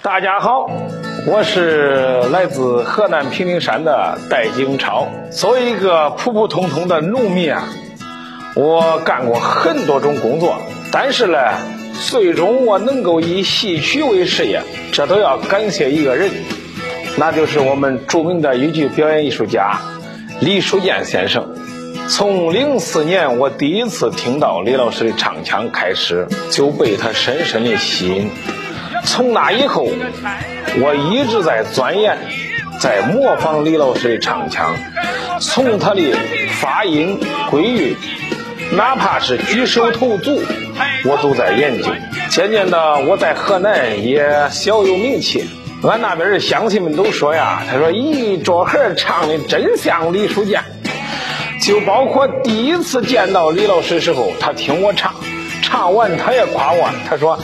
大家好，我是来自河南平顶山的戴景超。作为一个普普通通的农民啊，我干过很多种工作，但是呢，最终我能够以戏曲为事业，这都要感谢一个人，那就是我们著名的豫剧表演艺术家李书建先生。从零四年我第一次听到李老师的唱腔开始，就被他深深的吸引。从那以后，我一直在钻研，在模仿李老师的唱腔，从他的发音、规律，哪怕是举手投足，我都在研究。渐渐的，我在河南也小有名气。俺那边的乡亲们都说呀：“他说，咦，这孩唱的真像李书建。”就包括第一次见到李老师时候，他听我唱，唱完他也夸我，他说。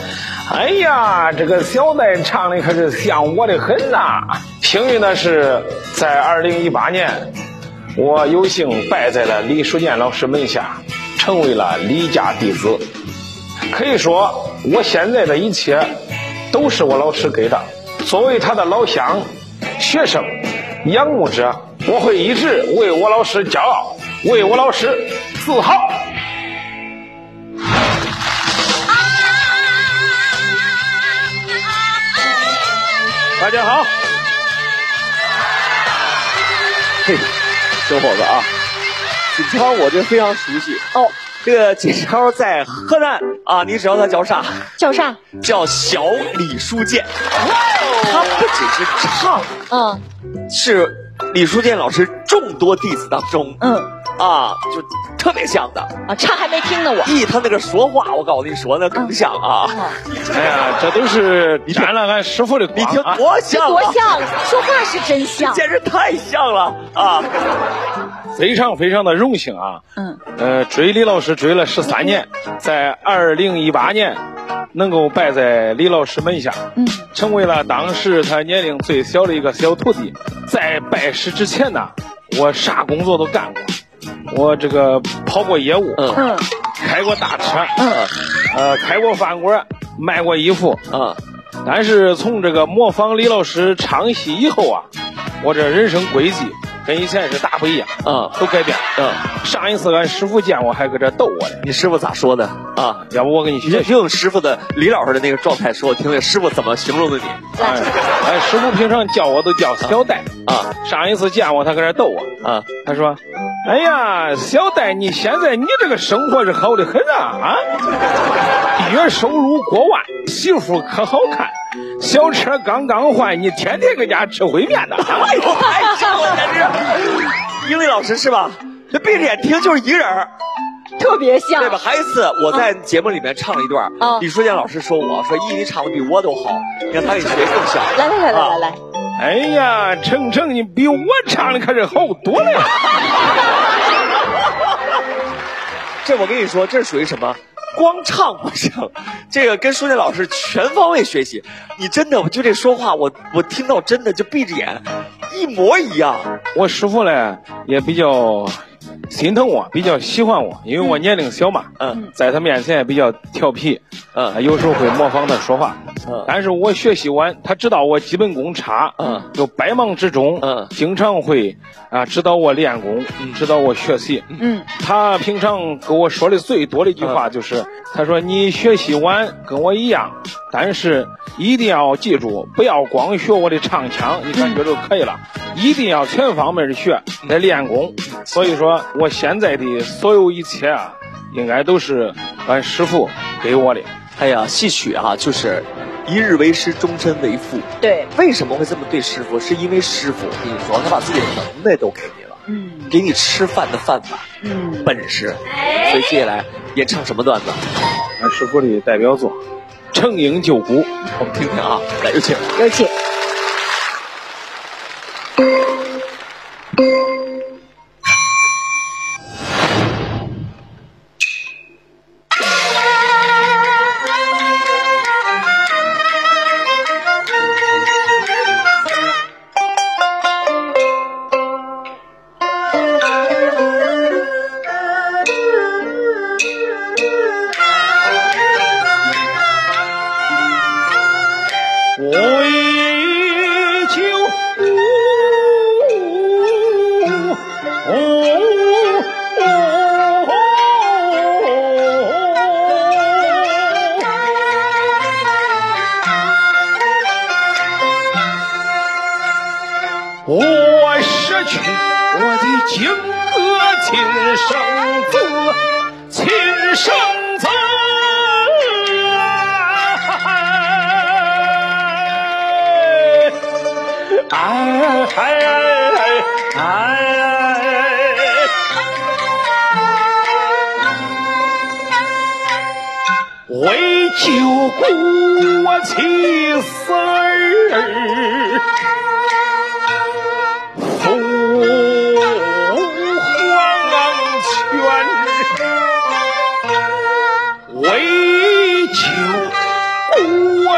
哎呀，这个小戴唱的可是像我的很呐！幸运的是，在二零一八年，我有幸拜在了李书建老师门下，成为了李家弟子。可以说，我现在的一切都是我老师给的。作为他的老乡、学生、仰慕者，我会一直为我老师骄傲，为我老师自豪。家好，嘿，小伙子啊，锦超我这非常熟悉哦。这个锦超在河南啊，你知道他叫啥？叫啥？叫小李书建。他不仅是唱，嗯，是李书建老师众多弟子当中，嗯，啊，就。特别像的啊，唱还没听呢我。咦，他那个说话，我告诉你说，那更像啊！哎呀，这都是沾了俺师傅的光。你听多像，多像，说话是真像，简直太像了啊！非常非常的荣幸啊！嗯，呃，追李老师追了十三年，在二零一八年能够拜在李老师门下，嗯，成为了当时他年龄最小的一个小徒弟。在拜师之前呢，我啥工作都干过。我这个跑过业务，嗯，开过大车，嗯，呃，开过饭馆，卖过衣服，啊，但是从这个模仿李老师唱戏以后啊，我这人生轨迹跟以前是大不一样，啊，都改变，嗯，上一次俺师傅见我还搁这逗我呢，你师傅咋说的？啊？要不我给你学，用师傅的李老师的那个状态说，我听听师傅怎么形容的你。哎，师傅平常叫我都叫小戴，啊，上一次见我他搁这逗我，啊，他说。哎呀，小戴，你现在你这个生活是好的很啊啊！月收入过万，媳妇可好看，小车刚刚换，你天天搁家吃烩面呢。哎呦，太像了，简直！英语老师是吧？这闭着眼听就是一个人，特别像，对吧？还有一次我在节目里面唱了一段，李书建老师说我说一，你唱的比我都好，你看他给学更像。来来来来来来。哎呀，成成，你比我唱的可是好多了。这我跟你说，这是属于什么？光唱不行，这个跟舒建老师全方位学习。你真的，我就这说话，我我听到真的就闭着眼，一模一样。我师傅嘞也比较。心疼我，比较喜欢我，因为我年龄小嘛。嗯，在他面前也比较调皮。嗯，有时候会模仿他说话。嗯，但是我学习晚，他知道我基本功差。嗯，就百忙之中，嗯，经常会啊指导我练功，指导我学习。嗯，他平常跟我说的最多的一句话就是，他说你学习晚跟我一样，但是一定要记住，不要光学我的唱腔，你感觉就可以了，一定要全方面的学来练功。所以说。我现在的所有一切啊，应该都是俺师傅给我的。哎呀，戏曲啊，就是一日为师，终身为父。对，为什么会这么对师傅？是因为师傅，我跟你说，他把自己的能耐都给你了，嗯，给你吃饭的饭碗，嗯，本事。所以接下来演唱什么段子？俺师傅的代表作《成英救谷》，我们听听啊，来有请，有请。我的金戈亲生子，亲生子。哎哎哎！为救国妻死儿，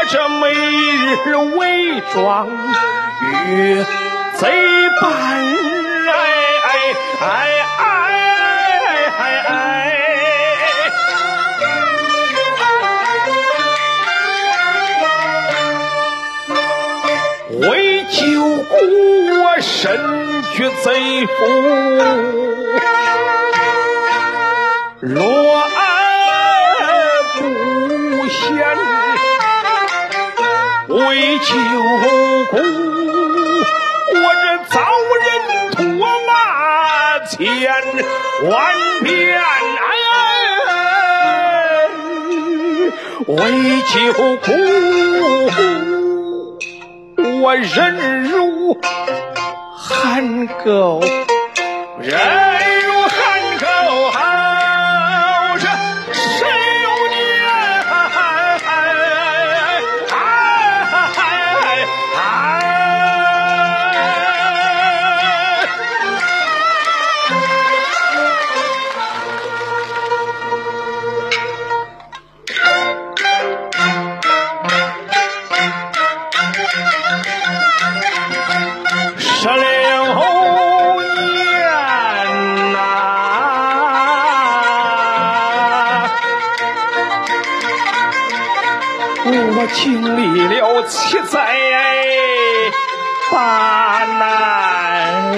这每日伪装。与贼般，哎哎哎哎哎哎！为救国，身居贼府，落为酒苦，我这遭人唾骂千万遍。哎，为酒苦，我忍辱。憨狗人。经历了七灾八难，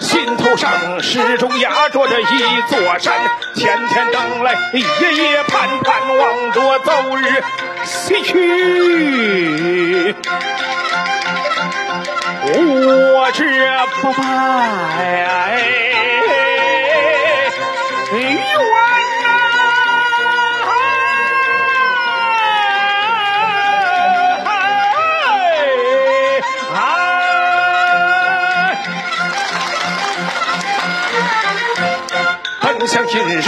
心头上始终压着这一座山，天天等来，夜夜盼，盼望着早日。西去，我这不拜今日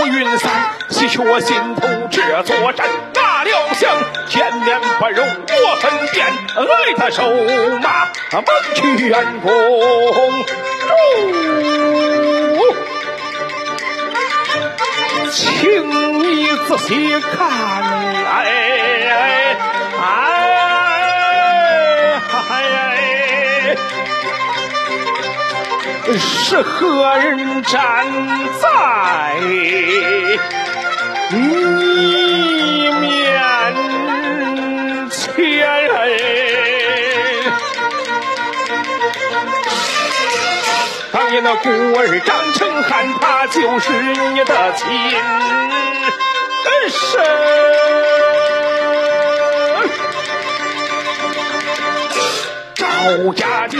乌云散，洗去我心头这座山。料想见面不容我分辨，来他手马猛去远攻。请你仔细看，哎哎哎，是何人站在你面前？当年那孤儿张成汉，他就是你的亲生赵家的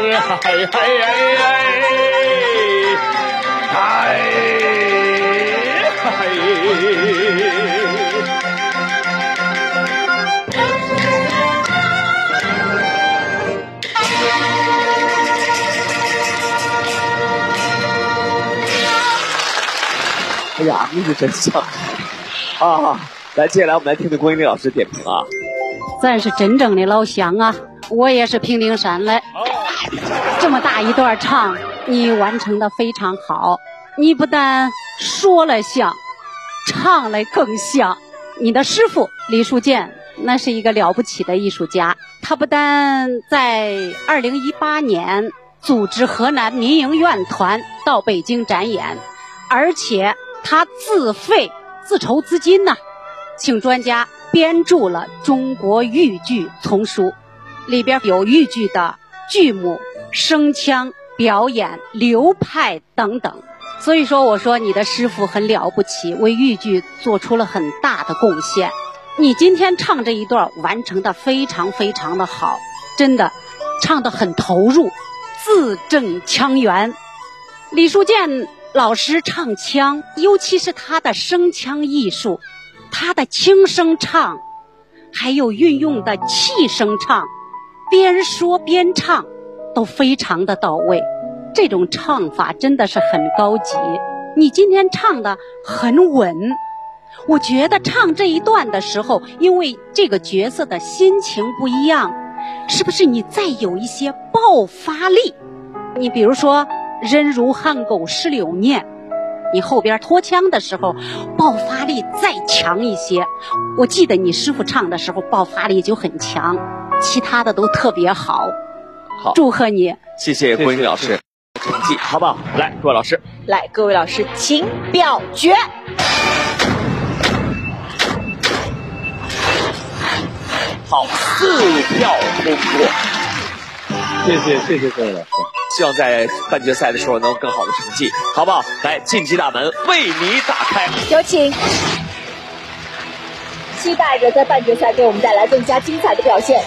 哎哎哎哎哎！哎呀，你是真像啊！来，接下来我们来听听郭英丽老师点评啊。咱是真正的老乡啊！我也是平顶山的，这么大一段唱，你完成的非常好。你不但说了像，唱了更像。你的师傅李树建，那是一个了不起的艺术家。他。不但在二零一八年组织河南民营院团到北京展演，而且他自费自筹资金呢，请专家编著了《中国豫剧丛书》，里边有豫剧的剧目、声腔、表演流派等等。所以说，我说你的师傅很了不起，为豫剧做出了很大的贡献。你今天唱这一段完成的非常非常的好，真的，唱的很投入，字正腔圆。李书建老师唱腔，尤其是他的声腔艺术，他的轻声唱，还有运用的气声唱，边说边唱，都非常的到位。这种唱法真的是很高级。你今天唱的很稳，我觉得唱这一段的时候，因为这个角色的心情不一样，是不是你再有一些爆发力？你比如说“人如汉狗失柳念”，你后边拖腔的时候，爆发力再强一些。我记得你师傅唱的时候，爆发力就很强，其他的都特别好。好，祝贺你！谢谢郭英老师。成绩好不好？来，各位老师，来，各位老师，请表决。好，四票通过。谢谢谢谢各位老师，希望在半决赛的时候能有更好的成绩，好不好？来，晋级大门为你打开，有请。期待着在半决赛给我们带来更加精彩的表现。